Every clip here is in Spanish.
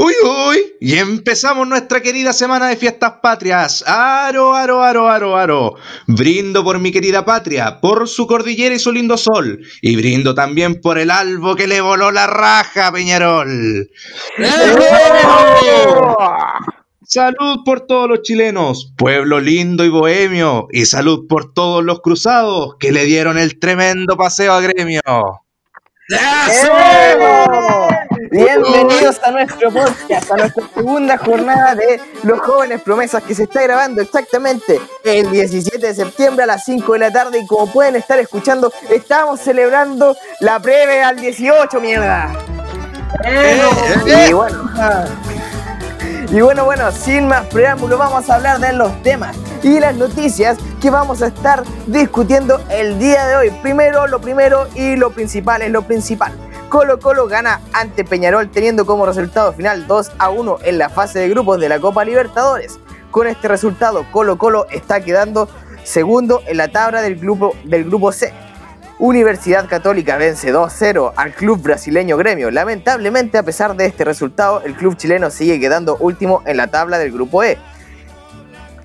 Uy, uy, y empezamos nuestra querida semana de fiestas patrias. Aro, aro, aro, aro, aro. Brindo por mi querida patria, por su cordillera y su lindo sol. Y brindo también por el albo que le voló la raja, Peñarol. Salud por todos los chilenos, pueblo lindo y bohemio. Y salud por todos los cruzados que le dieron el tremendo paseo a gremio. Bienvenidos a nuestro podcast, a nuestra segunda jornada de Los Jóvenes Promesas que se está grabando exactamente el 17 de septiembre a las 5 de la tarde. Y como pueden estar escuchando, estamos celebrando la breve al 18, mierda. Eh, y bueno, y bueno, bueno, sin más preámbulo, vamos a hablar de los temas y las noticias que vamos a estar discutiendo el día de hoy. Primero, lo primero y lo principal es lo principal. Colo Colo gana ante Peñarol teniendo como resultado final 2 a 1 en la fase de grupos de la Copa Libertadores. Con este resultado, Colo Colo está quedando segundo en la tabla del grupo, del grupo C. Universidad Católica vence 2-0 al club brasileño Gremio. Lamentablemente, a pesar de este resultado, el club chileno sigue quedando último en la tabla del grupo E.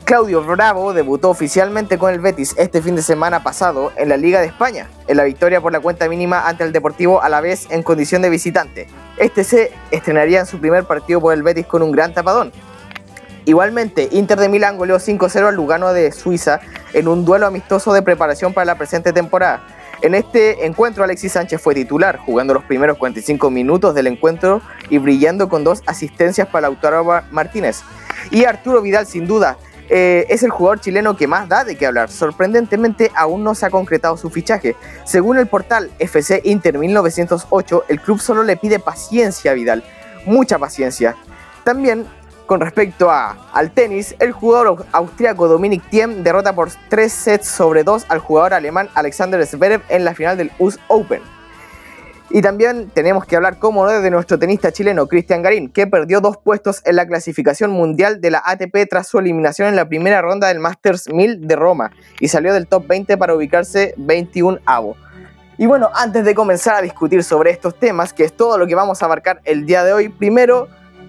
Claudio Bravo debutó oficialmente con el Betis este fin de semana pasado en la Liga de España, en la victoria por la cuenta mínima ante el Deportivo a la vez en condición de visitante. Este se estrenaría en su primer partido por el Betis con un gran tapadón. Igualmente, Inter de Milán goleó 5-0 al Lugano de Suiza en un duelo amistoso de preparación para la presente temporada. En este encuentro Alexis Sánchez fue titular, jugando los primeros 45 minutos del encuentro y brillando con dos asistencias para Lautaro Martínez. Y Arturo Vidal sin duda eh, es el jugador chileno que más da de qué hablar. Sorprendentemente, aún no se ha concretado su fichaje. Según el portal FC Inter 1908, el club solo le pide paciencia a Vidal, mucha paciencia. También, con respecto a, al tenis, el jugador austriaco Dominic Thiem derrota por 3 sets sobre 2 al jugador alemán Alexander Zverev en la final del US Open. Y también tenemos que hablar, como no, de nuestro tenista chileno Cristian Garín, que perdió dos puestos en la clasificación mundial de la ATP tras su eliminación en la primera ronda del Masters 1000 de Roma y salió del top 20 para ubicarse 21 avo. Y bueno, antes de comenzar a discutir sobre estos temas, que es todo lo que vamos a abarcar el día de hoy, primero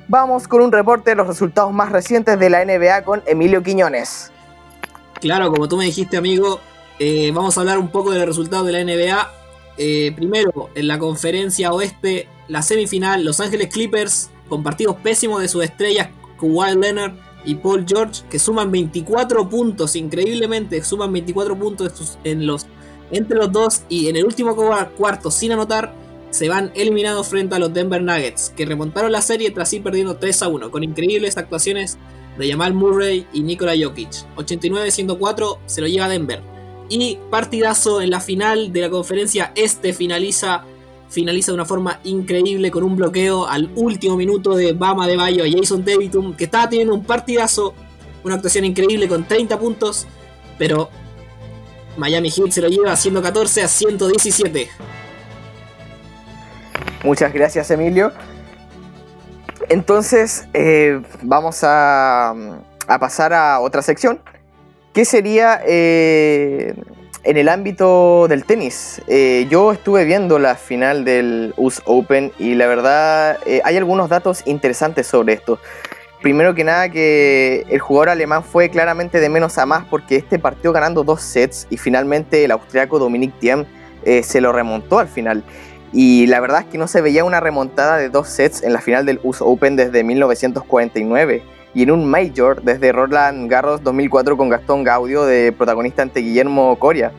vamos con un reporte de los resultados más recientes de la NBA con Emilio Quiñones. Claro, como tú me dijiste, amigo, eh, vamos a hablar un poco de los resultados de la NBA eh, primero, en la conferencia oeste, la semifinal, Los Ángeles Clippers, con partidos pésimos de sus estrellas, Kawhi Leonard y Paul George, que suman 24 puntos, increíblemente, suman 24 puntos en los, entre los dos y en el último cuarto, sin anotar, se van eliminados frente a los Denver Nuggets, que remontaron la serie tras ir perdiendo 3 a 1, con increíbles actuaciones de Jamal Murray y Nikola Jokic. 89-104 se lo lleva Denver. Y partidazo en la final de la conferencia este finaliza, finaliza de una forma increíble con un bloqueo al último minuto de Bama de Bayo a Jason Davidson, que estaba teniendo un partidazo, una actuación increíble con 30 puntos, pero Miami Heat se lo lleva 114 a 117. Muchas gracias Emilio. Entonces eh, vamos a, pasar a otra sección ¿Qué sería eh, en el ámbito del tenis? Eh, yo estuve viendo la final del US Open y la verdad hay algunos datos interesantes sobre esto. Primero que nada que el jugador alemán fue claramente de menos a más porque este partió ganando dos sets y finalmente el austriaco Dominic Thiem se lo remontó al final. Y la verdad es que no se veía una remontada de dos sets en la final del US Open desde 1949 y en un Major desde Roland Garros 2004 con Gastón Gaudio de protagonista ante Guillermo Coria.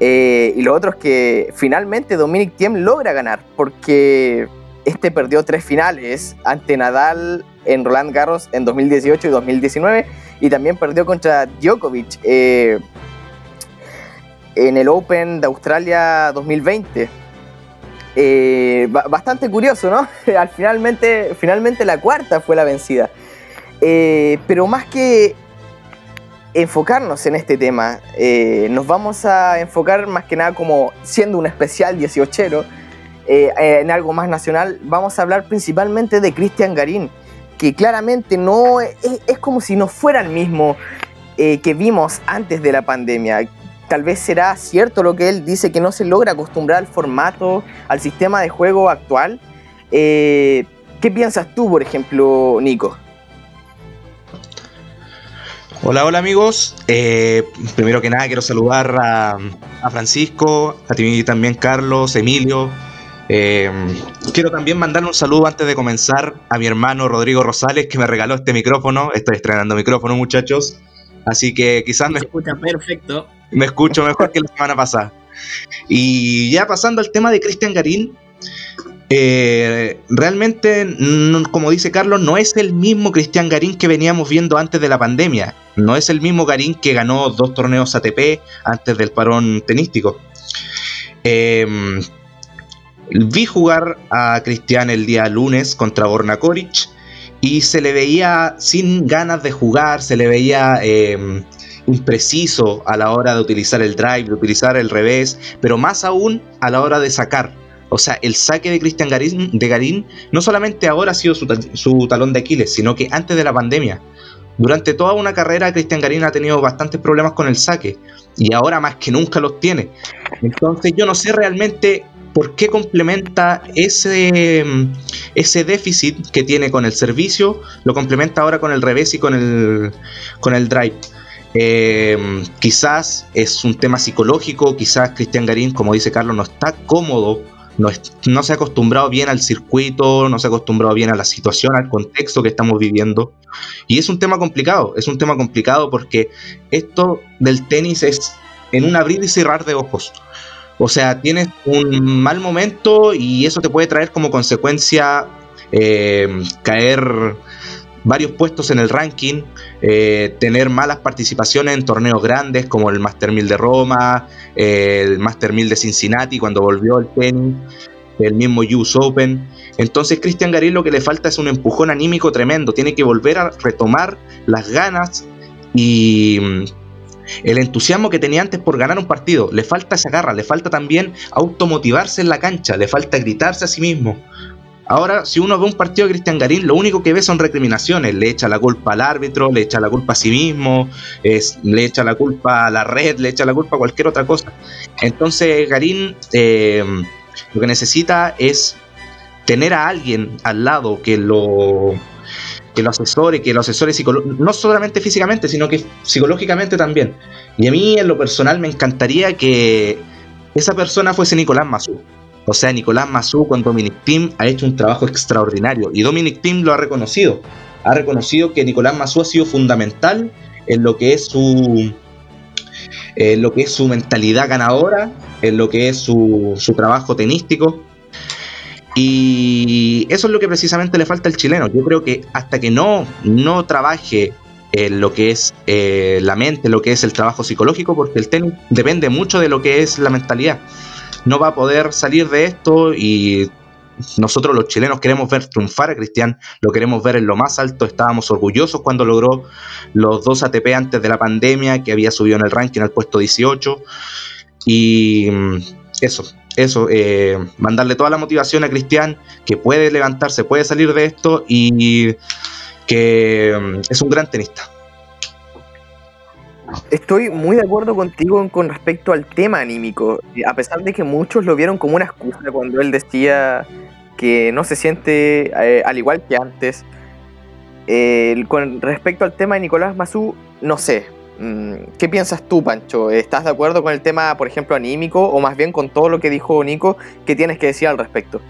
Eh, y lo otro es que finalmente Dominic Thiem logra ganar porque este perdió tres finales ante Nadal en Roland Garros en 2018 y 2019 y también perdió contra Djokovic eh, en el Open de Australia 2020. Eh, bastante curioso, ¿no? Al finalmente, finalmente la cuarta fue la vencida. Eh, pero más que enfocarnos en este tema, eh, nos vamos a enfocar más que nada como siendo un especial 18 eh, en algo más nacional, vamos a hablar principalmente de Cristian Garín, que claramente no es, como si no fuera el mismo que vimos antes de la pandemia. Tal vez será cierto lo que él dice, que no se logra acostumbrar al formato, al sistema de juego actual, ¿Qué piensas tú, por ejemplo, Nico? Hola, hola amigos. Eh, primero que nada quiero saludar a, a, Francisco, a ti también Carlos, Emilio. Eh, quiero también mandarle un saludo antes de comenzar a mi hermano Rodrigo Rosales que me regaló este micrófono. Estoy estrenando micrófono muchachos. Así que quizás me, escucha perfecto. Me escucho mejor que la semana pasada. Y ya pasando al tema de Cristian Garín, eh, realmente, como dice Carlos, no es el mismo Cristian Garín que veníamos viendo antes de la pandemia. No es el mismo Garín que ganó dos torneos ATP antes del parón tenístico. Em, vi jugar a Cristian el día lunes contra Borna Koric y se le veía sin ganas de jugar, se le veía em, impreciso a la hora de utilizar el drive, de utilizar el revés, pero más aún a la hora de sacar. O sea, el saque de Cristian Garín, de Garín no solamente ahora ha sido su, talón de Aquiles, sino que antes de la pandemia. Durante toda una carrera, Cristian Garín ha tenido bastantes problemas con el saque y ahora más que nunca los tiene. Entonces, yo no sé realmente por qué complementa ese, ese déficit que tiene con el servicio, lo complementa ahora con el revés y con el, con el drive. Eh, quizás es un tema psicológico, quizás Cristian Garín, como dice Carlos, no está cómodo, no, no, se ha acostumbrado bien al circuito, no se ha acostumbrado bien a la situación, al contexto que estamos viviendo. Y es un tema complicado, es un tema complicado porque esto del tenis es en un abrir y cerrar de ojos. O sea, tienes un mal momento y eso te puede traer como consecuencia eh, caer varios puestos en el ranking, eh, tener malas participaciones en torneos grandes como el Master 1000 de Roma, eh, el Master 1000 de Cincinnati cuando volvió el tenis, el mismo US Open. Entonces Cristian Garín lo que le falta es un empujón anímico tremendo, tiene que volver a retomar las ganas y mm, el entusiasmo que tenía antes por ganar un partido. Le falta esa garra, le falta también automotivarse en la cancha, le falta gritarse a sí mismo. Ahora, si uno ve un partido de Cristian Garín, lo único que ve son recriminaciones. Le echa la culpa al árbitro, le echa la culpa a sí mismo, le echa la culpa a la red, le echa la culpa a cualquier otra cosa. Entonces, Garín eh, lo que necesita es tener a alguien al lado que lo, que lo asesore, que lo asesore no solamente físicamente, sino que psicológicamente también. Y a mí, en lo personal, me encantaría que esa persona fuese Nicolás Mazú o sea, Nicolás Mazú con Dominic Thiem ha hecho un trabajo extraordinario y Dominic Thiem lo ha reconocido. Ha reconocido que Nicolás Mazú ha sido fundamental en lo que es su en lo que es su mentalidad ganadora, en lo que es su, trabajo tenístico. Y eso es lo que precisamente le falta al chileno. Yo creo que hasta que no, no trabaje en lo que es eh, la mente, lo que es el trabajo psicológico, porque el tenis depende mucho de lo que es la mentalidad no va a poder salir de esto y nosotros los chilenos queremos ver triunfar a Cristian, lo queremos ver en lo más alto, estábamos orgullosos cuando logró los dos ATP antes de la pandemia, que había subido en el ranking al puesto 18 y mm, eso, eso, eh, mandarle toda la motivación a Cristian, que puede levantarse, puede salir de esto y que mm, es un gran tenista. Estoy muy de acuerdo contigo con respecto al tema anímico, a pesar de que muchos lo vieron como una excusa cuando él decía que no se siente eh, al igual que antes. con respecto al tema de Nicolás Mazú, no sé. Mm, ¿Qué piensas tú, Pancho? ¿Estás de acuerdo con el tema, por ejemplo, anímico o más bien con todo lo que dijo Nico? ¿Qué tienes que decir al respecto?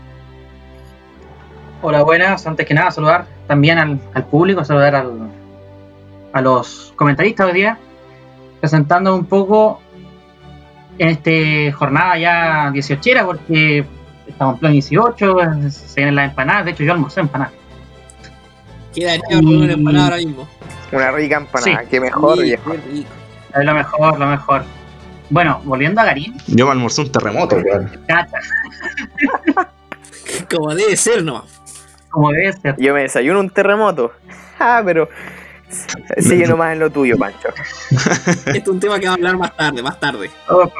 Hola, buenas. Antes que nada, saludar también al, público, saludar a los comentaristas hoy día presentando un poco en esta jornada ya 18 porque estamos en plan 18, se vienen las empanadas, de hecho yo almorcé empanadas. Queda con una empanada ahora mismo. Una rica empanada, que mejor, viejo. Es lo mejor, lo mejor. Bueno, volviendo a Garín. Yo me almorcé un terremoto, Como debe ser, ¿no? Como debe ser. Yo me desayuno un terremoto. Ah, pero Sigue nomás en lo tuyo, Pancho. Este es un tema que va a hablar más tarde, más tarde. Oh,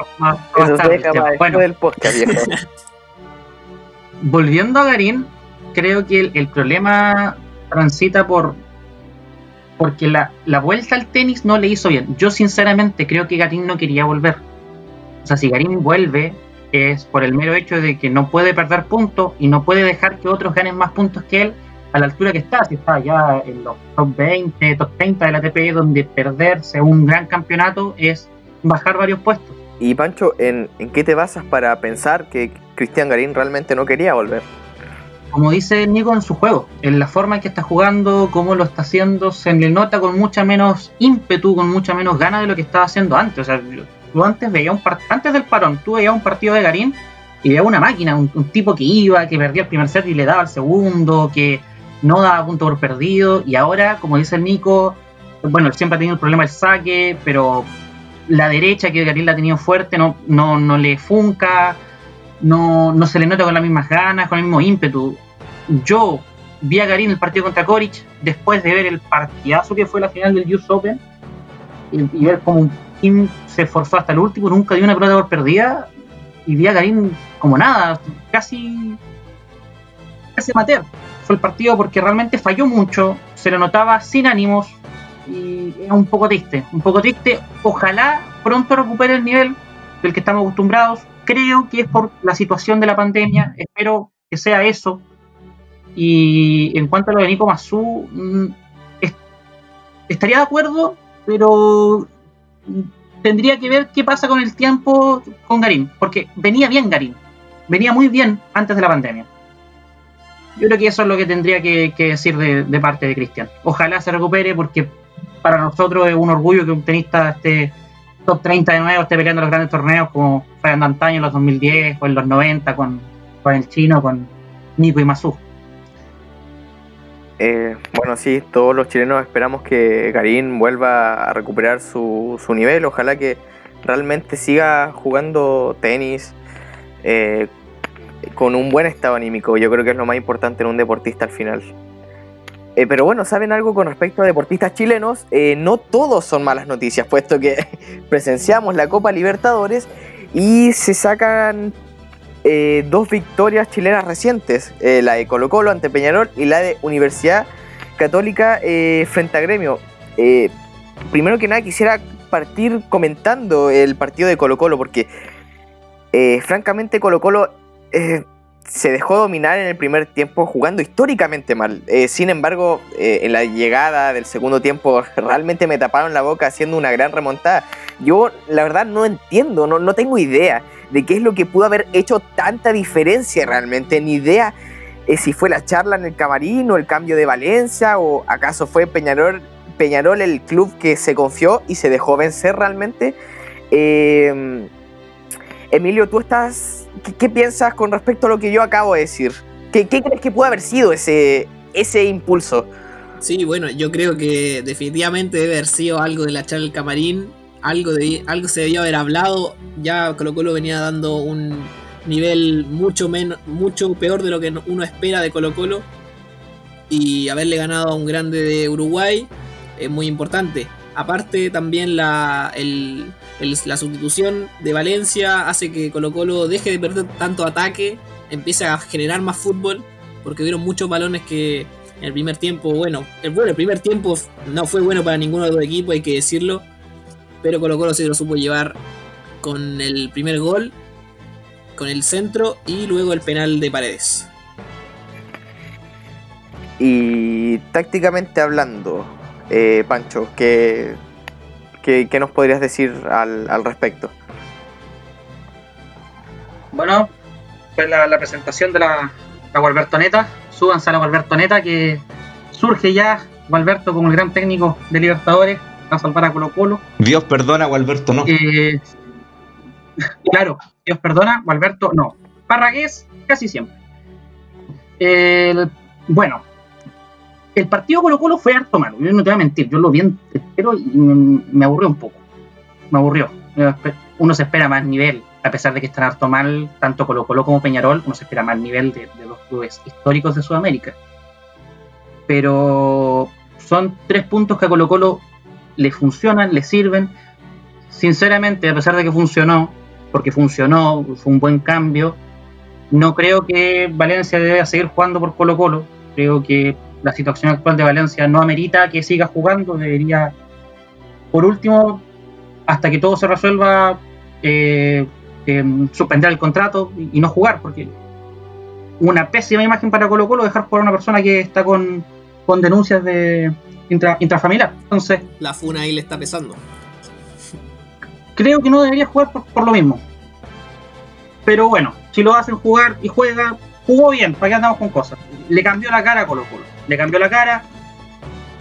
Eso se deja bueno. del podcast, viejo. Volviendo a Garín, creo que el, problema transita por porque la, la, vuelta al tenis no le hizo bien. Yo sinceramente creo que Garín no quería volver. O sea, si Garín vuelve es por el mero hecho de que no puede perder puntos y no puede dejar que otros ganen más puntos que él a la altura que está, si está ya en los top 20, top 30 de la ATP, donde perderse un gran campeonato es bajar varios puestos. Y Pancho, ¿en, ¿en qué te basas para pensar que Cristian Garín realmente no quería volver? Como dice Nico en su juego, en la forma en que está jugando, cómo lo está haciendo, se le nota con mucha menos ímpetu, con mucha menos ganas de lo que estaba haciendo antes. O sea, tú antes veías un part- antes del parón, tú veías un partido de Garín y veías una máquina, un, un tipo que iba, que perdía el primer set y le daba el segundo, que no daba punto por perdido. Y ahora, como dice el Nico, bueno, siempre ha tenido el problema del saque, pero la derecha que Garín la ha tenido fuerte no, no, no le funca, no, no se le nota con las mismas ganas, con el mismo ímpetu. Yo vi a Garín el partido contra Coric después de ver el partidazo que fue la final del US Open y, y ver cómo un team se esforzó hasta el último, nunca dio una pelota por perdida y vi a Garín como nada, casi casi amateur. Fue el partido porque realmente falló mucho, se lo notaba sin ánimos y era un poco triste, un poco triste. Ojalá pronto recupere el nivel del que estamos acostumbrados. Creo que es por la situación de la pandemia, espero que sea eso. Y en cuanto a lo de Nico Massú, mm, es- estaría de acuerdo, pero mm, tendría que ver qué pasa con el tiempo con Garín, porque venía bien Garín, venía muy bien antes de la pandemia. Yo creo que eso es lo que tendría que, decir de, parte de Cristian. Ojalá se recupere, porque para nosotros es un orgullo que un tenista esté top 30 de nuevo, esté peleando los grandes torneos como de antaño en los 2010 o en los 90 con, con el chino, con Nico y Masu. Eh, bueno, sí, todos los chilenos esperamos que Garín vuelva a recuperar su, su nivel. Ojalá que realmente siga jugando tenis eh, con un buen estado anímico. Yo creo que es lo más importante en un deportista al final. Eh, pero bueno, ¿saben algo con respecto a deportistas chilenos? Eh, no todos son malas noticias, puesto que presenciamos la Copa Libertadores y se sacan eh, dos victorias chilenas recientes, la de Colo Colo ante Peñarol y la de Universidad Católica frente a Gremio. Primero que nada quisiera partir comentando el partido de Colo Colo porque francamente Colo Colo eh, se dejó dominar en el primer tiempo jugando históricamente mal. Eh, sin embargo, eh, en la llegada del segundo tiempo realmente me taparon la boca haciendo una gran remontada. Yo la verdad no entiendo, no, no tengo idea de qué es lo que pudo haber hecho tanta diferencia realmente, ni idea si fue la charla en el camarín o el cambio de Valencia o acaso fue Peñarol, Peñarol el club que se confió y se dejó vencer realmente. Emilio, tú estás, ¿qué, piensas con respecto a lo que yo acabo de decir? ¿Qué, qué crees que puede haber sido ese, ese impulso? Sí, bueno, yo creo que definitivamente debe haber sido algo de la charla del camarín, algo, de, algo se debió haber hablado, ya Colo Colo venía dando un nivel mucho, menos, mucho peor de lo que uno espera de Colo Colo y haberle ganado a un grande de Uruguay es muy importante. Aparte también la, el, la sustitución de Valencia hace que Colo Colo deje de perder tanto ataque, empiece a generar más fútbol, porque hubieron muchos balones que en el primer tiempo, bueno, el, bueno, el primer tiempo no fue bueno para ninguno de los equipos, hay que decirlo, pero Colo Colo se lo supo llevar con el primer gol, con el centro y luego el penal de Paredes. Y tácticamente hablando, eh, Pancho, ¿qué, qué, qué nos podrías decir al, al respecto? Bueno, pues la, la presentación de la, la Gualbertoneta, súbanse a la Gualbertoneta que surge ya Gualberto como el gran técnico de Libertadores, a salvar a Colo Colo. Dios perdona, Gualberto no. Eh, claro, Dios perdona, Gualberto no. Parragués casi siempre. El- bueno, el partido Colo Colo fue harto malo, yo no te voy a mentir, yo lo vi entero y me, aburrió un poco. Me aburrió. Uno se espera más nivel, a pesar de que están harto mal, tanto Colo Colo como Peñarol, uno se espera más nivel de, de los clubes históricos de Sudamérica. Pero son tres puntos que a Colo Colo le funcionan, le sirven. Sinceramente, a pesar de que funcionó, porque funcionó, fue un buen cambio, no creo que Valencia deba seguir jugando por Colo Colo. Creo que la situación actual de Valencia no amerita que siga jugando. Debería, por último, hasta que todo se resuelva, eh, eh, suspender el contrato y, y no jugar, porque una pésima imagen para Colo Colo dejar por una persona que está con, con denuncias de intra- intrafamiliar. Entonces, La funa ahí le está pesando. creo que no debería jugar por, por lo mismo. Pero bueno, si lo hacen jugar y juega, jugó bien, ¿para qué andamos con cosas? Le cambió la cara a Colo Colo. Le cambió la cara.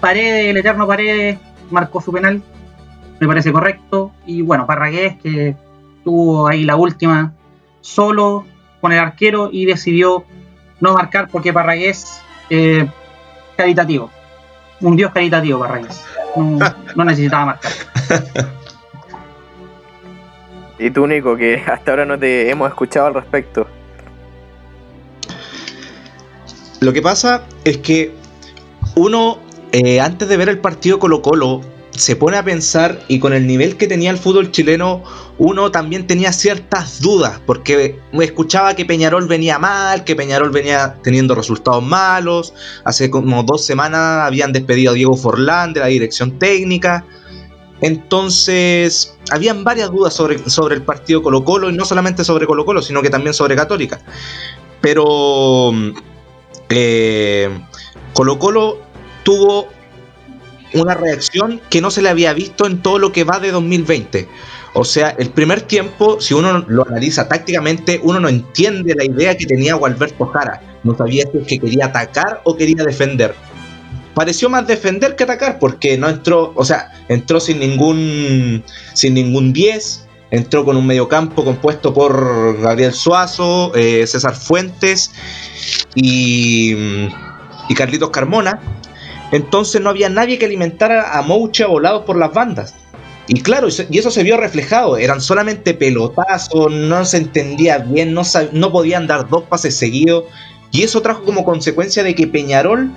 Paredes, el eterno Paredes, marcó su penal. Me parece correcto. Y bueno, Parragués, que tuvo ahí la última solo con el arquero y decidió no marcar porque Parragués, eh, caritativo. Un dios caritativo, Parragués. No, no necesitaba marcar. Y tú, Nico, que hasta ahora no te hemos escuchado al respecto. Lo que pasa es que uno, eh, antes de ver el partido Colo Colo, se pone a pensar y con el nivel que tenía el fútbol chileno, uno también tenía ciertas dudas, porque escuchaba que Peñarol venía mal, que Peñarol venía teniendo resultados malos, hace como dos semanas habían despedido a Diego Forlán de la dirección técnica, entonces habían varias dudas sobre, sobre el partido Colo Colo, y no solamente sobre Colo Colo, sino que también sobre Católica. Pero eh, Colo Colo tuvo una reacción que no se le había visto en todo lo que va de 2020. O sea, el primer tiempo, si uno lo analiza tácticamente, uno no entiende la idea que tenía Gualberto Jara. No sabía si es que quería atacar o quería defender. Pareció más defender que atacar porque no entró, o sea, entró sin ningún sin ningún 10, entró con un mediocampo compuesto por Gabriel Suazo, eh, César Fuentes y, y Carlitos Carmona. Entonces no había nadie que alimentara a Mouche volados por las bandas. Y claro, y eso se vio reflejado. Eran solamente pelotazos, no se entendía bien, no, no podían dar dos pases seguidos. Y eso trajo como consecuencia de que Peñarol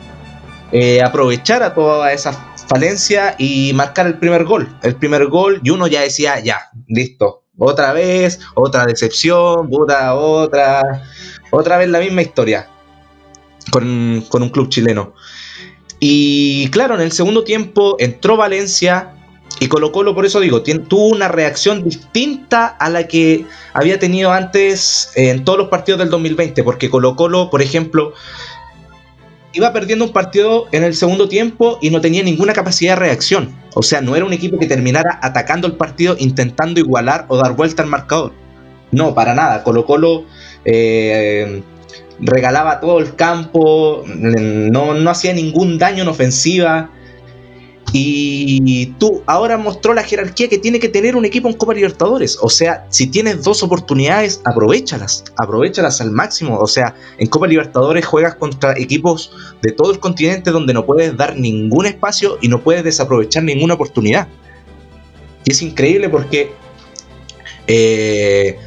eh, aprovechara toda esa falencia y marcar el primer gol. El primer gol, y uno ya decía, ya, listo. Otra vez, otra decepción, puta, otra, otra vez la misma historia con, con un club chileno. Y claro, en el segundo tiempo entró Valencia y Colo Colo, por eso digo, tuvo una reacción distinta a la que había tenido antes eh, en todos los partidos del 2020, porque Colo Colo, por ejemplo, iba perdiendo un partido en el segundo tiempo y no tenía ninguna capacidad de reacción. O sea, no era un equipo que terminara atacando el partido intentando igualar o dar vuelta al marcador. No, para nada. Colo Colo eh, regalaba todo el campo, no, no hacía ningún daño en ofensiva. Y tú ahora mostró la jerarquía que tiene que tener un equipo en Copa Libertadores. O sea, si tienes dos oportunidades, aprovechalas, aprovechalas al máximo. O sea, en Copa Libertadores juegas contra equipos de todo el continente donde no puedes dar ningún espacio y no puedes desaprovechar ninguna oportunidad. Y es increíble porque eh,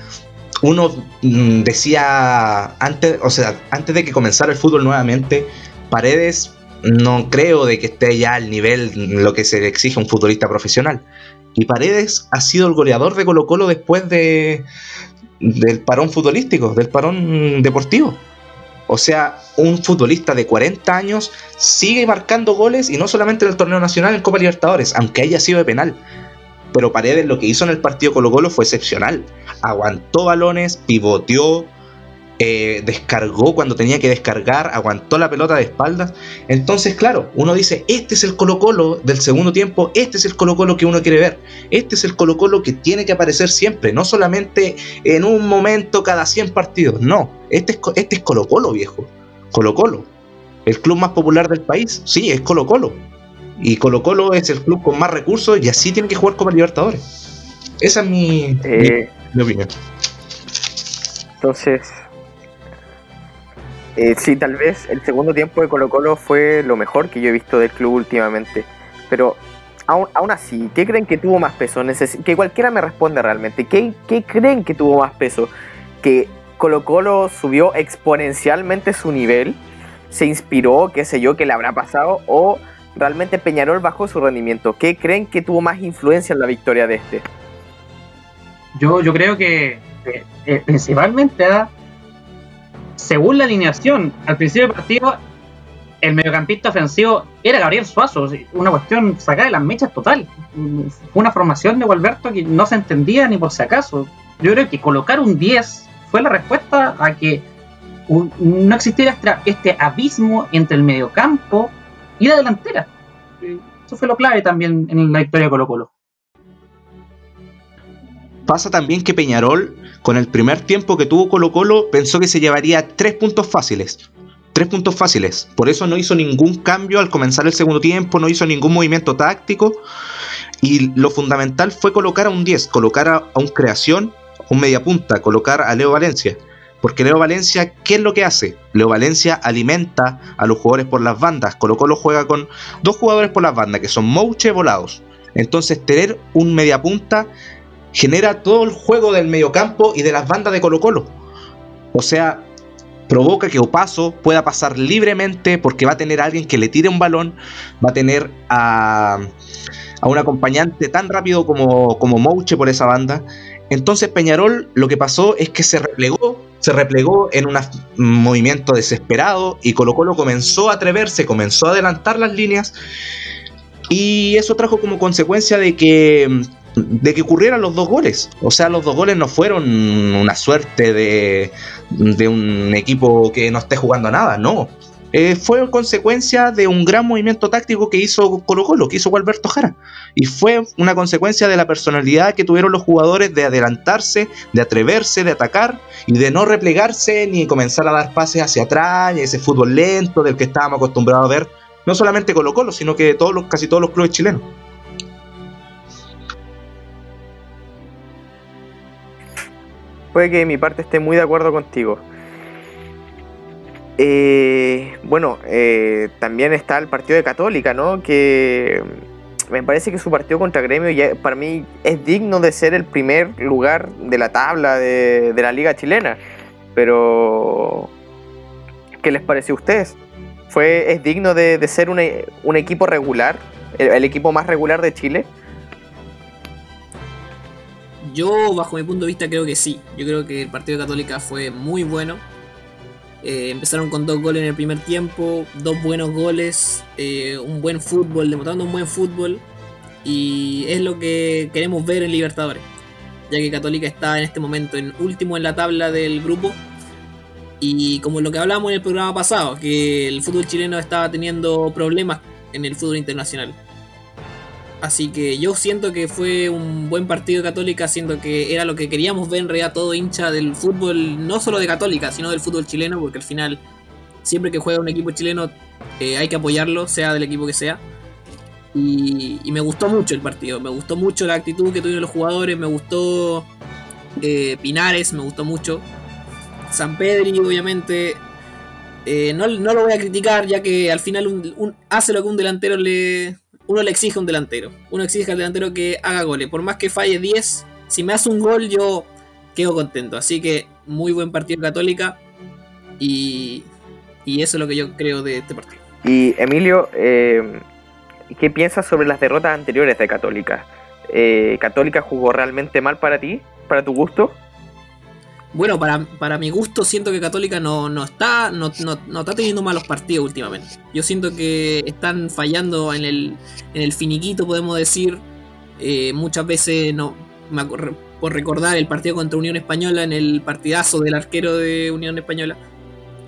uno mm, decía antes, o sea, antes de que comenzara el fútbol nuevamente, Paredes no creo de que esté ya al nivel lo que se le exige a un futbolista profesional. Y Paredes ha sido el goleador de Colo Colo después de, del parón futbolístico, del parón deportivo. O sea, un futbolista de 40 años sigue marcando goles y no solamente en el torneo nacional, en Copa Libertadores, aunque haya sido de penal. Pero Paredes lo que hizo en el partido Colo Colo fue excepcional. Aguantó balones, pivoteó, eh, descargó cuando tenía que descargar, aguantó la pelota de espaldas. Entonces, claro, uno dice, este es el Colo Colo del segundo tiempo, este es el Colo Colo que uno quiere ver, este es el Colo Colo que tiene que aparecer siempre, no solamente en un momento cada 100 partidos, no, este es, este es Colo Colo viejo, Colo Colo, el club más popular del país, sí, es Colo Colo. Y Colo Colo es el club con más recursos y así tiene que jugar Copa Libertadores. Esa es mi, Eh, mi- mi opinión. entonces, eh, sí, tal vez el segundo tiempo de Colo Colo fue lo mejor que yo he visto del club últimamente. Pero aún, aún así, ¿qué creen que tuvo más peso? Neces- que cualquiera me responde realmente. ¿Qué, ¿Qué creen que tuvo más peso? ¿Que Colo Colo subió exponencialmente su nivel? ¿Se inspiró? ¿Qué sé yo? ¿Qué le habrá pasado? ¿O realmente Peñarol bajó su rendimiento? ¿Qué creen que tuvo más influencia en la victoria de este? Yo, yo creo que eh, eh, principalmente, según la alineación, al principio del partido, el mediocampista ofensivo era Gabriel Suazo, una cuestión sacada de las mechas total. Fue una formación de Gualberto que no se entendía ni por si acaso. Yo creo que colocar un 10 fue la respuesta a que un- no existiera este, este abismo entre el mediocampo y la delantera. Eso fue lo clave también en la historia de Colo Colo. Pasa también que Peñarol, con el primer tiempo que tuvo Colo Colo, pensó que se llevaría tres puntos fáciles. Tres puntos fáciles. Por eso no hizo ningún cambio al comenzar el segundo tiempo, no hizo ningún movimiento táctico. Y lo fundamental fue colocar a un 10, colocar a, un creación, un mediapunta, colocar a Leo Valencia. Porque Leo Valencia, ¿qué es lo que hace? Leo Valencia alimenta a los jugadores por las bandas. Colo Colo juega con dos jugadores por las bandas, que son Mouche volados. Entonces, tener un mediapunta genera todo el juego del mediocampo y de las bandas de Colo Colo. O sea, provoca que Opaso pueda pasar libremente porque va a tener a alguien que le tire un balón, va a tener a, a un acompañante tan rápido como, como Mouche por esa banda. Entonces Peñarol lo que pasó es que se replegó, se replegó en un movimiento desesperado y Colo Colo comenzó a atreverse, comenzó a adelantar las líneas y eso trajo como consecuencia de que de que ocurrieran los dos goles. O sea, los dos goles no fueron una suerte de, de un equipo que no esté jugando nada, no. Eh, fue consecuencia de un gran movimiento táctico que hizo Colo Colo, que hizo Gualberto Jara. Y fue una consecuencia de la personalidad que tuvieron los jugadores de adelantarse, de atreverse, de atacar y de no replegarse ni comenzar a dar pases hacia atrás, ese fútbol lento del que estábamos acostumbrados a ver, no solamente Colo Colo, sino que todos los, casi todos los clubes chilenos. Puede que mi parte esté muy de acuerdo contigo. Eh, bueno, eh, también está el partido de Católica, ¿no? Que me parece que su partido contra Gremio para mí es digno de ser el primer lugar de la tabla de, la liga chilena. Pero, ¿qué les pareció a ustedes? ¿Fue, ¿Es digno de, ser un, equipo regular? El equipo más regular de Chile? Yo, bajo mi punto de vista, creo que sí. Yo creo que el partido de Católica fue muy bueno. Eh, empezaron con dos goles en el primer tiempo, dos buenos goles, eh, un buen fútbol, demostrando un buen fútbol. Y es lo que queremos ver en Libertadores. Ya que Católica está en este momento en último en la tabla del grupo. Y como lo que hablamos en el programa pasado, que el fútbol chileno estaba teniendo problemas en el fútbol internacional. Así que yo siento que fue un buen partido de Católica, siento que era lo que queríamos ver en realidad todo hincha del fútbol, no solo de Católica, sino del fútbol chileno, porque al final, siempre que juega un equipo chileno, eh, hay que apoyarlo, sea del equipo que sea. Y, me gustó mucho el partido, me gustó mucho la actitud que tuvieron los jugadores, me gustó eh, Pinares, me gustó mucho. San Pedri, obviamente, eh, no, no lo voy a criticar, ya que al final un- un- hace lo que un delantero le, uno le exige a un delantero. Uno exige al delantero que haga goles. Por más que falle 10, si me hace un gol, yo quedo contento. Así que muy buen partido Católica. Y, y eso es lo que yo creo de este partido. Y Emilio, eh, ¿qué piensas sobre las derrotas anteriores de Católica? Eh, ¿Católica jugó realmente mal para ti, para tu gusto? Bueno, para, para mi gusto, siento que Católica no, no está no, no- no está teniendo malos partidos últimamente. Yo siento que están fallando en el, en el finiquito, podemos decir. Eh, muchas veces, no me por recordar el partido contra Unión Española, en el partidazo del arquero de Unión Española.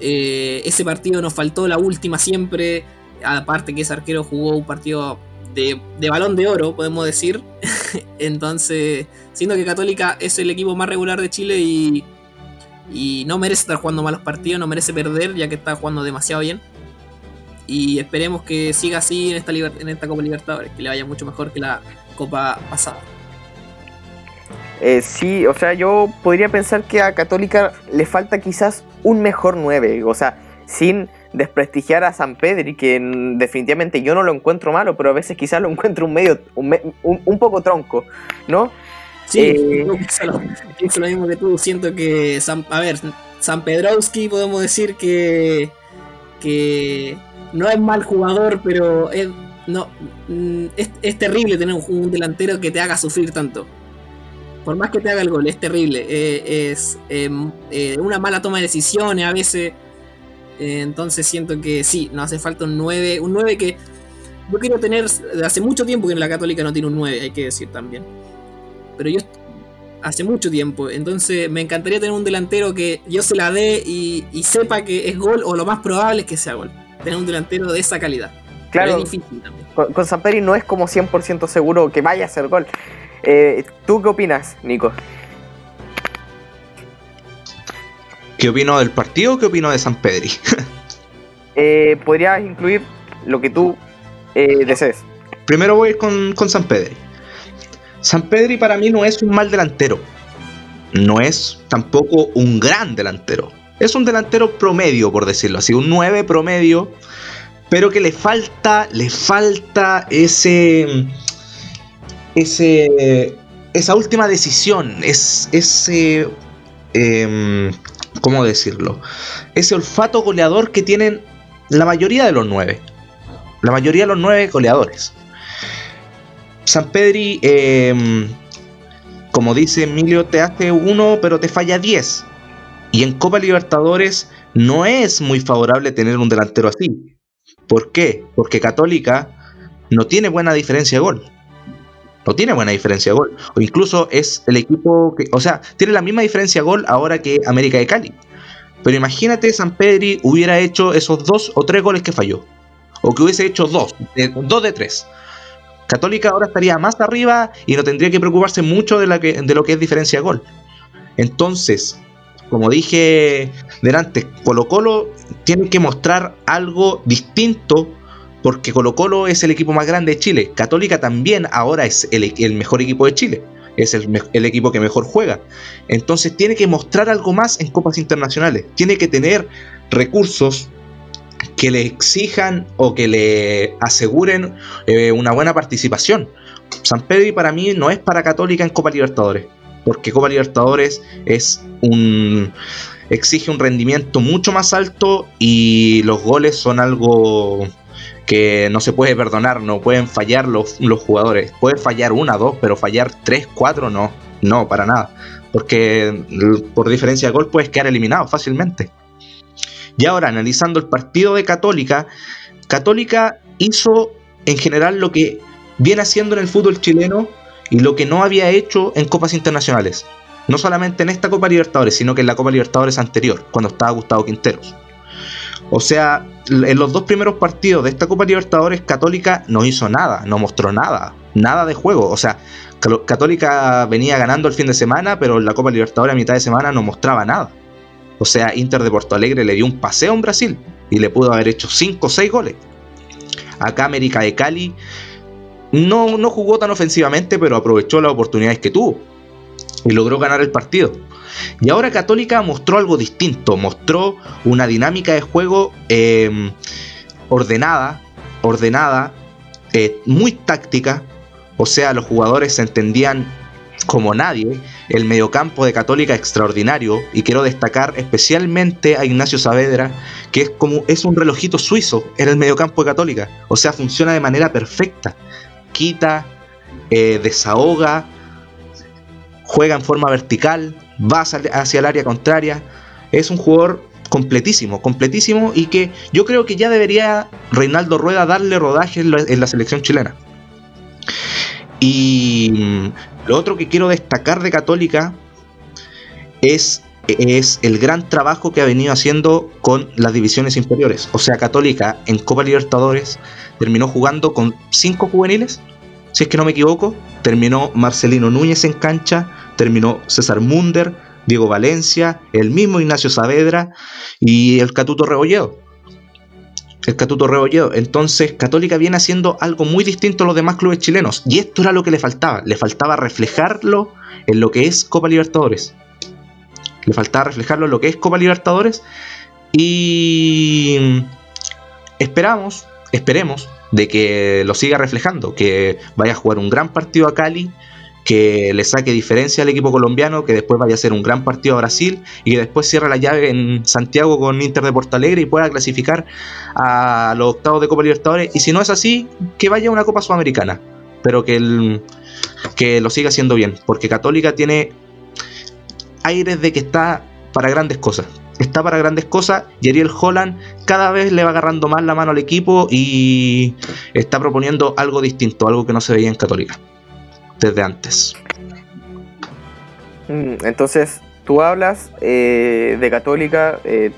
eh, ese partido nos faltó la última siempre. Aparte que ese arquero jugó un partido de, de balón de oro, podemos decir. Entonces, siento que Católica es el equipo más regular de Chile y, y no merece estar jugando malos partidos, no merece perder, ya que está jugando demasiado bien. Y esperemos que siga así en esta, Copa Libertadores, que le vaya mucho mejor que la Copa pasada. Eh, sí, o sea, yo podría pensar que a Católica le falta quizás un mejor 9, o sea, sin desprestigiar a San Pedri, que definitivamente yo no lo encuentro malo, pero a veces quizás lo encuentro un medio, un, me- un- un poco tronco, ¿no? Sí, Eh. pienso lo, mismo que tú. Siento que, San, a ver, San Pedrowski podemos decir que, que no es mal jugador, pero es, no, mm, es, es terrible tener un, un delantero que te haga sufrir tanto. Por más que te haga el gol, es terrible. eh, es eh, eh, una mala toma de decisiones a veces. Entonces siento que sí, nos hace falta un 9. Un 9 que yo quiero tener. Hace mucho tiempo que en la Católica no tiene un 9, hay que decir también. Pero yo. hace mucho tiempo. Entonces me encantaría tener un delantero que yo se la dé y, y sepa que es gol o lo más probable es que sea gol. Tener un delantero de esa calidad. Claro, es difícil también. con, con Samperi no es como 100% seguro que vaya a ser gol. Eh, ¿Tú qué opinas, Nico? ¿Qué opino del partido? ¿Qué opino de San Pedri? Eh, ¿Podrías incluir lo que tú eh, desees? Primero voy a ir con, con San Pedri. San Pedri para mí no es un mal delantero. No es tampoco un gran delantero. Es un delantero promedio, por decirlo así, un 9 promedio, pero que le falta, le falta ese, ese, esa última decisión, es, ese, em, ¿cómo decirlo? Ese olfato goleador que tienen la mayoría de los 9. La mayoría de los 9 goleadores. San Pedri, em, como dice Emilio, te hace uno, pero te falla 10. Y en Copa Libertadores no es muy favorable tener un delantero así. ¿Por qué? Porque Católica no tiene buena diferencia de gol. No tiene buena diferencia de gol. O incluso es el equipo que. O sea, tiene la misma diferencia de gol ahora que América de Cali. Pero imagínate San Pedri hubiera hecho esos dos o tres goles que falló. O que hubiese hecho dos, de, dos de tres. Católica ahora estaría más arriba y no tendría que preocuparse mucho de, la que, de lo que es diferencia de gol. Entonces, como dije delante, Colo Colo tiene que mostrar algo distinto porque Colo Colo es el equipo más grande de Chile. Católica también ahora es el, mejor equipo de Chile. Es el equipo que mejor juega. Entonces tiene que mostrar algo más en copas internacionales. Tiene que tener recursos que le exijan o que le aseguren eh, una buena participación. San Pedro para mí no es para Católica en Copa Libertadores, porque Copa Libertadores es un exige un rendimiento mucho más alto y los goles son algo que no se puede perdonar, no pueden fallar los, los jugadores. Puede fallar una, dos, pero fallar tres, cuatro, no, no, para nada. Porque por diferencia de gol puedes quedar eliminado fácilmente. Y ahora, analizando el partido de Católica, Católica hizo en general lo que viene haciendo en el fútbol chileno y lo que no había hecho en copas internacionales. No solamente en esta Copa Libertadores, sino que en la Copa Libertadores anterior, cuando estaba Gustavo Quinteros. O sea, en los dos primeros partidos de esta Copa Libertadores, Católica no hizo nada, no mostró nada, nada de juego. O sea, Católica venía ganando el fin de semana, pero en la Copa Libertadores a mitad de semana no mostraba nada. O sea, Inter de Porto Alegre le dio un paseo en Brasil y le pudo haber hecho 5 o 6 goles. Acá América de Cali no, no jugó tan ofensivamente, pero aprovechó las oportunidades que tuvo y logró ganar el partido. Y ahora Católica mostró algo distinto, mostró una dinámica de juego eh, ordenada, ordenada, eh, muy táctica, o sea, los jugadores se entendían como nadie, el mediocampo de Católica extraordinario, y quiero destacar especialmente a Ignacio Saavedra, que es como es un relojito suizo en el mediocampo de Católica, o sea, funciona de manera perfecta, quita, eh, desahoga, juega en forma vertical, va hacia, el área contraria. Es un jugador completísimo, completísimo y que yo creo que ya debería Reinaldo Rueda darle rodaje en la, en la selección chilena. Y lo otro que quiero destacar de Católica es, es el gran trabajo que ha venido haciendo con las divisiones inferiores. O sea, Católica en Copa Libertadores terminó jugando con cinco juveniles, si es que no me equivoco. Terminó Marcelino Núñez en cancha, terminó César Munder, Diego Valencia, el mismo Ignacio Saavedra y el Catuto Rebolledo. El Catuto Rebolledo. Entonces, Católica viene haciendo algo muy distinto a los demás clubes chilenos. Y esto era lo que le faltaba. Le faltaba reflejarlo en lo que es Copa Libertadores. Le faltaba reflejarlo en lo que es Copa Libertadores. Y esperamos, esperemos de que lo siga reflejando, que vaya a jugar un gran partido a Cali, que le saque diferencia al equipo colombiano, que después vaya a hacer un gran partido a Brasil y que después cierre la llave en Santiago con Inter de Porto Alegre y pueda clasificar a los octavos de Copa Libertadores. Y si no es así, que vaya a una Copa Sudamericana, pero que, el- que lo siga haciendo bien, porque Católica tiene aires de que está para grandes cosas. Está para grandes cosas y Ariel Holland cada vez le va agarrando más la mano al equipo y está proponiendo algo distinto, algo que no se veía en Católica desde antes. Mm, Entonces, tú hablas eh, de Católica, eh,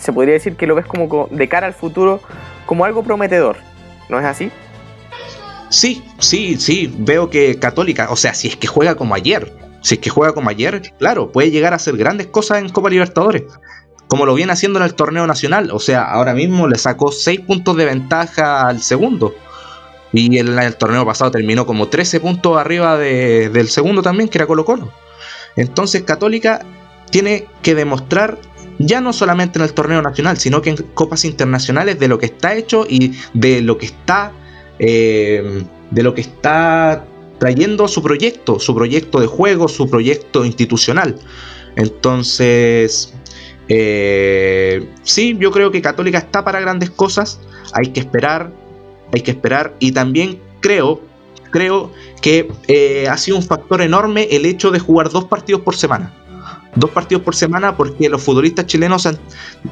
se podría decir que lo ves como co- de cara al futuro como algo prometedor, ¿no es así? Sí, sí, sí, veo que Católica, o sea, si es que juega como ayer, si es que juega como ayer, claro, puede llegar a hacer grandes cosas en Copa Libertadores, como lo viene haciendo en el torneo nacional, o sea, ahora mismo le sacó 6 puntos de ventaja al segundo, y el torneo pasado terminó como 13 puntos arriba de- del segundo también, que era Colo Colo. Entonces Católica tiene que demostrar ya no solamente en el torneo nacional, sino que en copas internacionales de lo que está hecho y de lo que está eh, de lo que está trayendo su proyecto, su proyecto de juego, su proyecto institucional. Entonces, eh, sí, yo creo que Católica está para grandes cosas. Hay que esperar, hay que esperar. Y también creo, creo que eh, ha sido un factor enorme el hecho de jugar dos partidos por semana. Dos partidos por semana porque los futbolistas chilenos han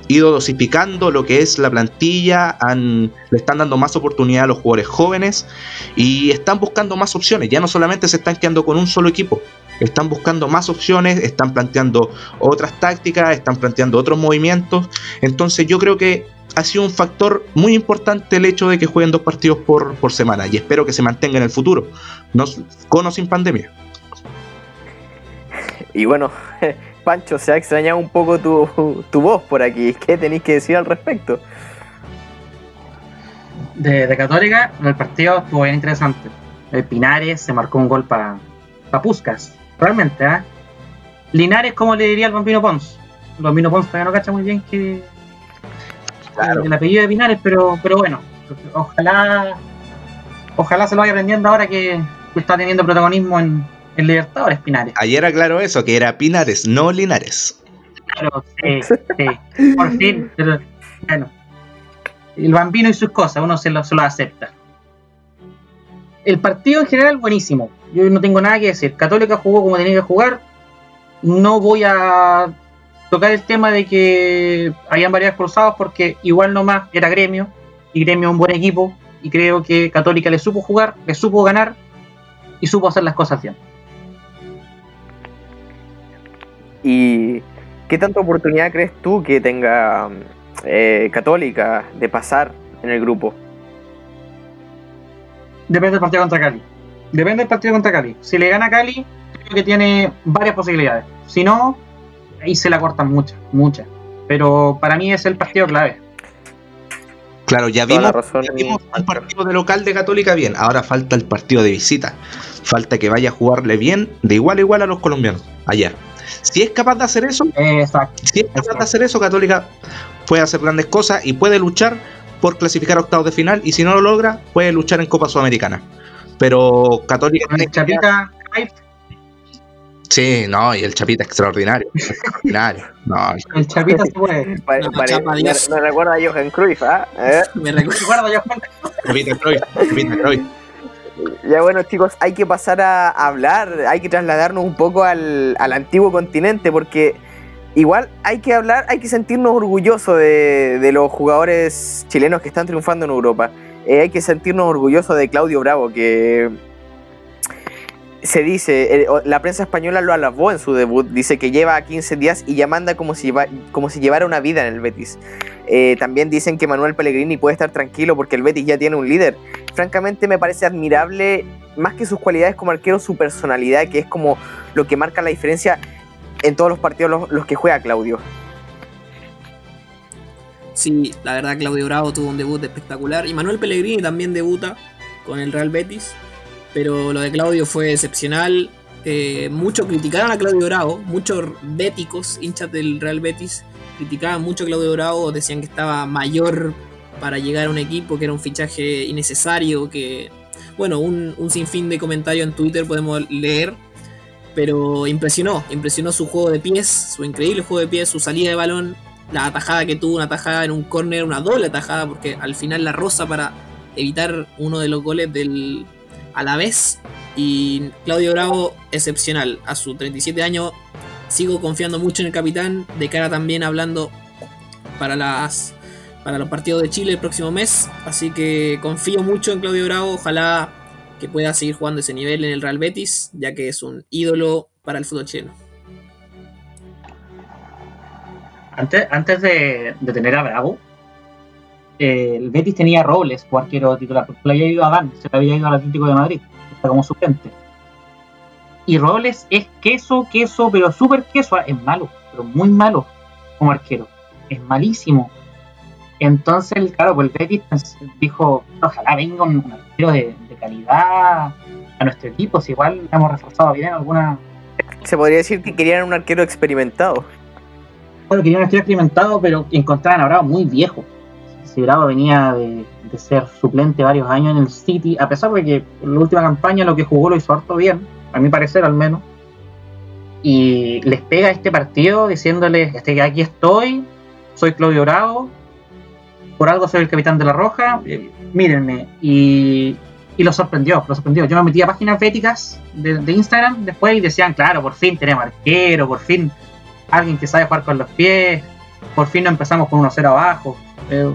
ido dosificando lo que es la plantilla, han, le están dando más oportunidad a los jugadores jóvenes y están buscando más opciones. Ya no solamente se están quedando con un solo equipo, están buscando más opciones, están planteando otras tácticas, están planteando otros movimientos. Entonces yo creo que ha sido un factor muy importante el hecho de que jueguen dos partidos por, por semana y espero que se mantenga en el futuro, no, con o sin pandemia. Y bueno, Pancho, se ha extrañado un poco tu, tu voz por aquí. ¿Qué tenéis que decir al respecto? De, de Católica, el partido estuvo bien interesante. El Pinares se marcó un gol para pa Puskas, realmente, ¿ah? Linares, como le diría al Bambino Pons. El Bambino Pons todavía no cacha muy bien que Claro. el apellido de Pinares, pero, pero bueno, ojalá ojalá se lo vaya aprendiendo ahora que, que está teniendo protagonismo en, en Libertadores Pinares. Ayer aclaró eso, que era Pinares, no Linares. Claro, sí, sí. Por fin, pero, bueno. El bambino y sus cosas, uno se lo, se lo acepta. El partido en general, buenísimo. Yo no tengo nada que decir. Católica jugó como tenía que jugar. No voy a tocar el tema de que habían varios cruzados porque igual nomás era gremio. Y gremio es un buen equipo. Y creo que Católica le supo jugar, le supo ganar y supo hacer las cosas bien. ¿Y qué tanta oportunidad crees tú que tenga eh, Católica de pasar en el grupo? Depende del partido contra Cali. Depende del partido contra Cali. Si le gana Cali, creo que tiene varias posibilidades. Si no, ahí se la cortan muchas, muchas. Pero para mí es el partido clave. Claro, ya vimos, ya vimos un partido de local de Católica bien. Ahora falta el partido de visita. Falta que vaya a jugarle bien, de igual a igual a los colombianos. Ayer. Si es capaz de hacer eso, Exacto. si es capaz de hacer eso, Católica puede hacer grandes cosas y puede luchar por clasificar a octavos de final. Y si no lo logra, puede luchar en Copa Sudamericana. Pero Católica. Con el Chapita, ay, Sí, no, y el Chapita extraordinario. extraordinario. No, el Chapita se puede. No, pare- me, recuerda a Johan Cruyff, ¿ah? Eh, Me recuerda. Recuerdo yo, Juan, Chapita Cruyff, Chapita Cruyff. Ya bueno chicos, hay que pasar a hablar, hay que trasladarnos un poco al, al antiguo continente porque igual hay que hablar, hay que sentirnos orgullosos de, de los jugadores chilenos que están triunfando en Europa. Eh, hay que sentirnos orgullosos de Claudio Bravo que se dice, eh, la prensa española lo alabó en su debut, dice que lleva 15 días y ya manda como si, como si llevara una vida en el Betis. Eh, también dicen que Manuel Pellegrini puede estar tranquilo porque el Betis ya tiene un líder francamente me parece admirable, más que sus cualidades como arquero, su personalidad, que es como lo que marca la diferencia en todos los partidos los, los que juega Claudio. Sí, la verdad Claudio Bravo tuvo un debut espectacular y Manuel Pellegrini también debuta con el Real Betis, pero lo de Claudio fue excepcional. Eh, muchos criticaron a Claudio Bravo, muchos béticos, hinchas del Real Betis, criticaban mucho a Claudio Bravo, decían que estaba mayor para llegar a un equipo, que era un fichaje innecesario, que bueno, un, un sinfín de comentarios en Twitter podemos leer, pero impresionó, impresionó su juego de pies, su increíble juego de pies, su salida de balón, la atajada que tuvo, una atajada en un córner, una doble atajada, porque al final la rosa para evitar uno de los goles del a la vez. Y Claudio Bravo, excepcional. A sus 37 años, sigo confiando mucho en el capitán. De cara también hablando para las para los partidos de Chile el próximo mes. Así que confío mucho en Claudio Bravo. Ojalá que pueda seguir jugando ese nivel en el Real Betis, ya que es un ídolo para el fútbol chileno. Antes, antes de, de tener a Bravo, eh, el Betis tenía Robles como arquero titular, porque le había ido a Dan, se le había ido al Atlético de Madrid, está como suplente. Y Robles es queso, queso, pero súper queso, es malo, pero muy malo como arquero, es malísimo. Entonces, claro, pues el Betis pues, dijo, ojalá venga un, un arquero de, de calidad a nuestro equipo, si igual hemos reforzado bien alguna, Se podría decir que querían un arquero experimentado. Bueno, querían estar experimentado, pero encontraban a Bravo muy viejo. Bravo venía de, ser suplente varios años en el City, a pesar de que la última campaña lo que jugó lo hizo harto bien, a mi parecer al menos. Y les pega este partido diciéndoles, este, aquí estoy, soy Claudio Bravo, por algo soy el capitán de la Roja, eh, mírenme. Y, y lo sorprendió, lo sorprendió. Yo me metí a páginas béticas de, de Instagram después y decían, claro, por fin tenemos arquero, por fin alguien que sabe jugar con los pies, por fin no empezamos con 1-0 abajo. Eh,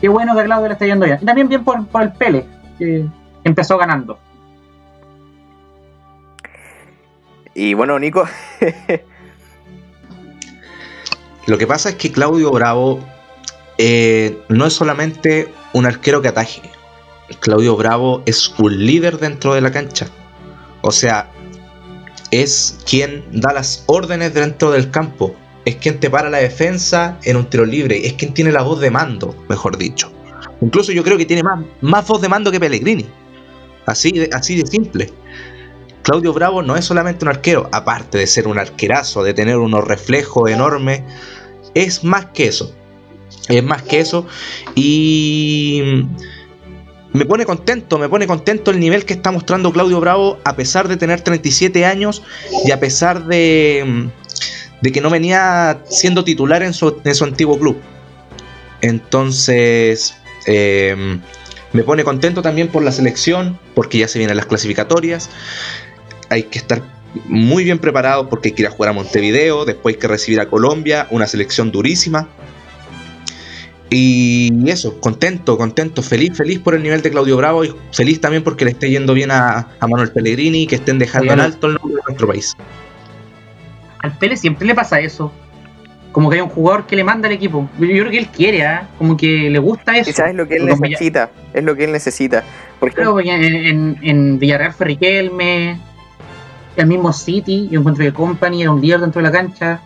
qué bueno que a Claudio le está yendo bien. Y también bien por, por el Pele, que empezó ganando. Y bueno, Nico, Lo que pasa es que Claudio Bravo eh, no es solamente un arquero que ataje. Claudio Bravo es un líder dentro de la cancha. O sea, es quien da las órdenes dentro del campo. Es quien te para la defensa en un tiro libre. Es quien tiene la voz de mando, mejor dicho. Incluso yo creo que tiene más, más voz de mando que Pellegrini. Así así de simple. Claudio Bravo no es solamente un arquero, aparte de ser un arquerazo, de tener unos reflejos enormes, es más que eso. Es más que eso. Y me pone contento, me pone contento el nivel que está mostrando Claudio Bravo, a pesar de tener 37 años y a pesar de, de que no venía siendo titular en su, en su antiguo club. Entonces, eh, me pone contento también por la selección, porque ya se vienen las clasificatorias. Hay que estar muy bien preparados porque hay que ir a jugar a Montevideo, después hay que recibir a Colombia, una selección durísima. Y eso, contento, contento, feliz, feliz por el nivel de Claudio Bravo y feliz también porque le esté yendo bien a, a Manuel Pellegrini, que estén dejando en alto el nombre de nuestro país. Al Pele siempre le pasa eso. Como que hay un jugador que le manda al equipo. Yo yo creo que él quiere, ¿ah? como que le gusta eso. quizás es lo que él Como necesita. Es lo que él necesita. Porque porque en, en- en Villarreal fue Riquelme, el mismo City, yo encuentro que Company era un líder dentro de la cancha,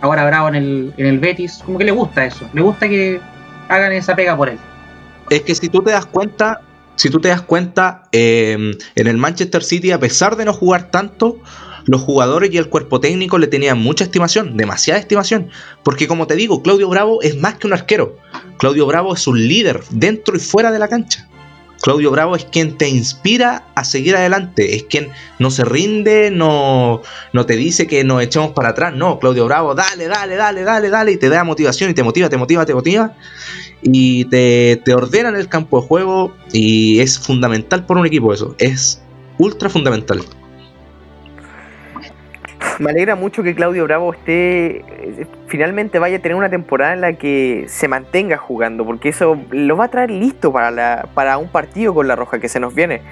ahora Bravo en el, en el Betis, como que le gusta eso, le gusta que hagan esa pega por él. Es que si tú te das cuenta, si tú te das cuenta, eh, en el Manchester City, a pesar de no jugar tanto, los jugadores y el cuerpo técnico le tenían mucha estimación, demasiada estimación. Porque como te digo, Claudio Bravo es más que un arquero. Claudio Bravo es un líder dentro y fuera de la cancha. Claudio Bravo es quien te inspira a seguir adelante, es quien no se rinde, no, no te dice que nos echemos para atrás, no, Claudio Bravo, dale, dale, dale, dale, dale, y te da motivación y te motiva, te motiva, te motiva, y te, te ordena en el campo de juego, y es fundamental por un equipo eso, es ultra fundamental. Me alegra mucho que Claudio Bravo esté. eh, Finalmente vaya a tener una temporada en la que se mantenga jugando, porque eso lo va a traer listo para, la, para un partido con la Roja que se nos viene.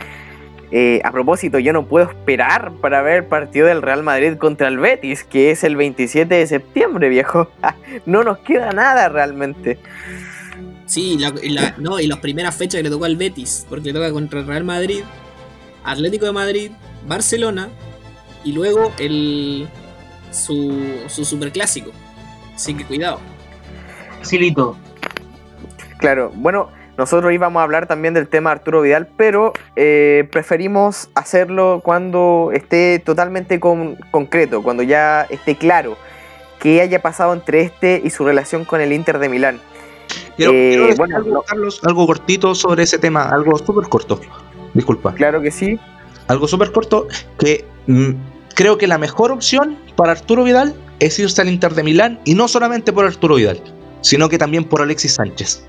Eh, a propósito, yo no puedo esperar para ver el partido del Real Madrid contra el Betis, que es el 27 de septiembre, viejo. no nos queda nada realmente. Sí, la- no, y las primeras fechas que le tocó al Betis, porque le toca contra el Real Madrid, Atlético de Madrid, Barcelona y luego el su, su superclásico. Así que cuidado. Facilito. Claro, bueno, nosotros íbamos a hablar también del tema Arturo Vidal, pero eh, preferimos hacerlo cuando esté totalmente con- concreto, cuando ya esté claro qué haya pasado entre este y su relación con el Inter de Milán. Quiero, Eh, quiero decir bueno, algo, no- Carlos, algo cortito sobre ese tema, algo súper corto. Disculpa. Claro que sí. algo súper corto, que mm, creo que la mejor opción para Arturo Vidal es irse al Inter de Milán y no solamente por Arturo Vidal, sino que también por Alexis Sánchez.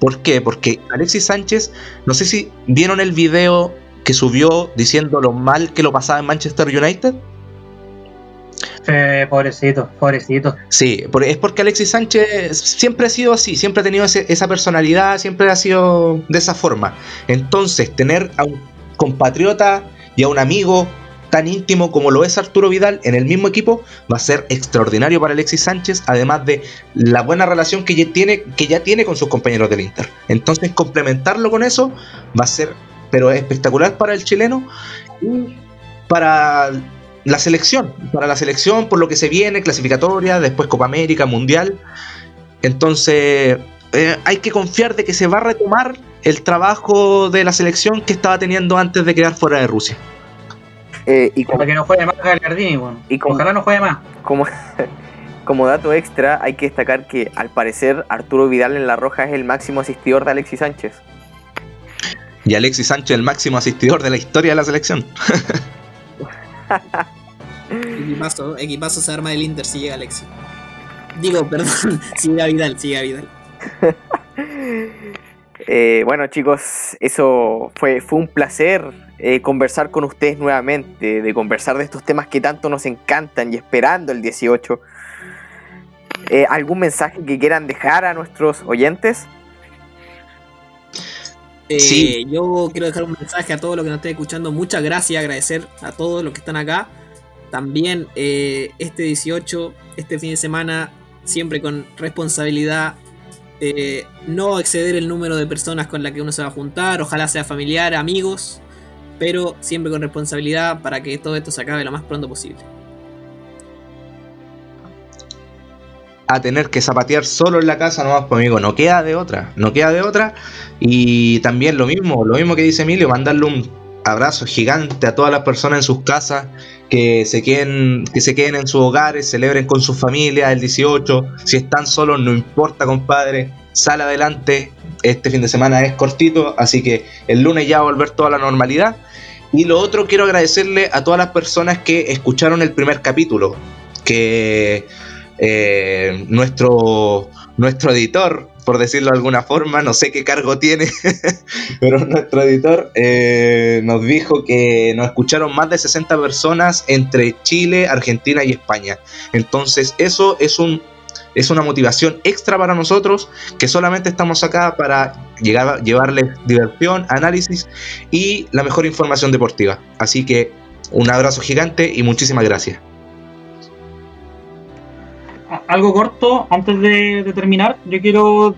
¿Por qué? Porque Alexis Sánchez, no sé si vieron el video que subió diciendo lo mal que lo pasaba en Manchester United. Eh, pobrecito, pobrecito. Sí, es porque Alexis Sánchez siempre ha sido así, siempre ha tenido ese- esa personalidad, siempre ha sido de esa forma. Entonces, tener a un compatriota y a un amigo tan íntimo como lo es Arturo Vidal en el mismo equipo va a ser extraordinario para Alexis Sánchez, además de la buena relación que ya tiene, que ya tiene con sus compañeros del Inter. Entonces complementarlo con eso va a ser pero espectacular para el chileno y para la selección, para la selección por lo que se viene, clasificatoria, después Copa América, Mundial. Entonces eh, hay que confiar de que se va a retomar el trabajo de la selección que estaba teniendo antes de quedar fuera de Rusia. Eh, y como, Para que no juegue más Gagliardini, bueno. Y como- Ojalá no juegue más. como, como dato extra, hay que destacar que al parecer Arturo Vidal en La Roja es el máximo asistidor de Alexis Sánchez. Y Alexis Sánchez, el máximo asistidor de la historia de la selección. Equipazo, equipazo se arma del Inter si llega Alexis. Digo, perdón, si llega Vidal, si llega Vidal. Eh, bueno chicos, eso fue, fue un placer eh, conversar con ustedes nuevamente, de conversar de estos temas que tanto nos encantan y esperando el 18. Eh, ¿Algún mensaje que quieran dejar a nuestros oyentes? Eh, Sí. Yo quiero dejar un mensaje a todos los que nos estén escuchando. Muchas gracias, agradecer a todos los que están acá. También eh, este 18, este fin de semana, siempre con responsabilidad. eh, no exceder el número de personas con las que uno se va a juntar. Ojalá sea familiar, amigos. Pero siempre con responsabilidad para que todo esto se acabe lo más pronto posible. a tener que zapatear solo en la casa nomás, pues amigo, no queda de otra, no queda de otra. Y también lo mismo, lo mismo que dice Emilio, mandarle un abrazo gigante a todas las personas en sus casas, que se queden, que se queden en sus hogares, celebren con sus familias el 18, si están solos, no importa, compadre, sale adelante, este fin de semana es cortito, así que el lunes ya va a volver toda la normalidad. Y lo otro, quiero agradecerle a todas las personas que escucharon el primer capítulo, que eh, nuestro, nuestro editor, por decirlo de alguna forma, no sé qué cargo tiene, pero nuestro editor eh, nos dijo que nos escucharon más de 60 personas entre Chile, Argentina y España. Entonces eso es un... Es una motivación extra para nosotros que solamente estamos acá para llegar llevarles diversión, análisis y la mejor información deportiva. Así que un abrazo gigante y muchísimas gracias. Algo corto, antes de, terminar, yo quiero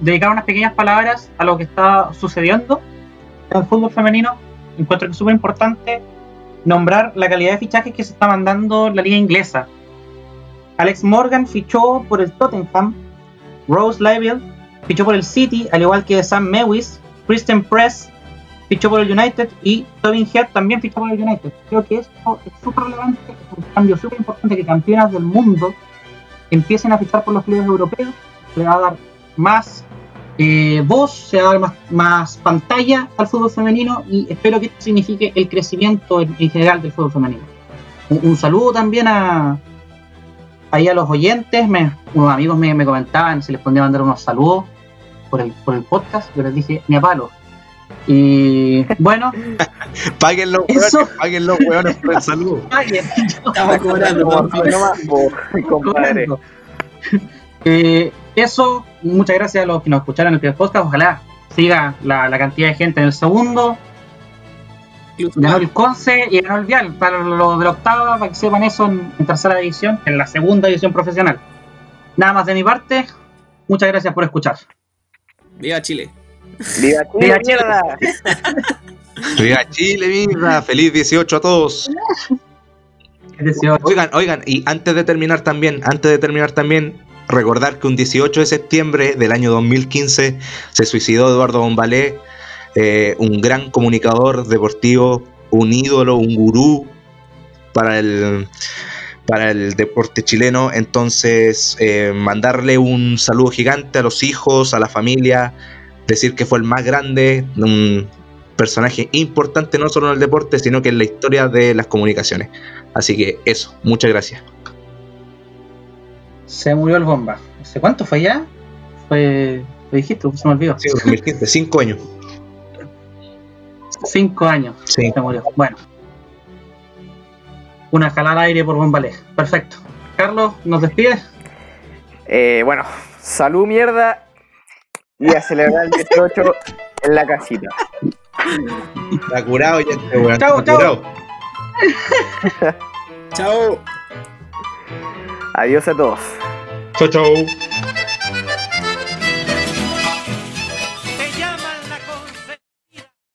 dedicar unas pequeñas palabras a lo que está sucediendo en el fútbol femenino. Encuentro que es súper importante nombrar la calidad de fichajes que se está mandando la liga inglesa. Alex Morgan fichó por el Tottenham, Rose Laville fichó por el City, al igual que Sam Mewis, Kristen Press fichó por el United y Tobin Head también fichó por el United. Creo que esto es súper relevante, es un cambio súper importante que campeonas del mundo empiecen a fichar por los clubes europeos, le va a dar más eh, voz, se va a dar más, más pantalla al fútbol femenino y espero que esto signifique el crecimiento en, en general del fútbol femenino. Un saludo también a ahí a los oyentes, me- unos amigos me, me comentaban si les podía mandar unos saludos por el, por el podcast, yo les dije ni a palo. Y bueno, Paguen los Eso. hueones, paguen los hueones por el saludo. cobrando, compadre. Eh, eso, muchas gracias a los que nos escucharon en el primer podcast. Ojalá siga la, la cantidad de gente en el segundo. Incluso Ganó el Conce y ganó el Vial. Para los de la octava, para que sepan eso en, en tercera división, en la segunda división profesional. Nada más de mi parte. Muchas gracias por escuchar. Viva Chile. ¡Viva Chile, Viva Chile. mierda! Viva Chile, mierda. Feliz 18 a todos. Oigan, oigan, y antes de terminar también, antes de terminar también, recordar que un 18 de septiembre del año 2015 se suicidó Eduardo Bombalé, eh, un gran comunicador deportivo, un ídolo, un gurú para el, para el deporte chileno. Entonces, eh, mandarle un saludo gigante a los hijos, a la familia, decir que fue el más grande, un personaje importante no solo en el deporte, sino que en la historia de las comunicaciones. Así que eso, muchas gracias. se murió el bomba. ¿Hace cuánto fue ya? Fue. Lo dijiste, se me olvidó. Sí, 2015, cinco años. Cinco años. Sí. Se murió. Bueno. Una jalada aire por Bombalé. Perfecto. Carlos, ¿nos despides? Eh, bueno, salud, mierda. Y a celebrar el 18 en la casita. Está curado ya este weón. Chao, está chao. Chao. Adiós a todos. Chau, chau.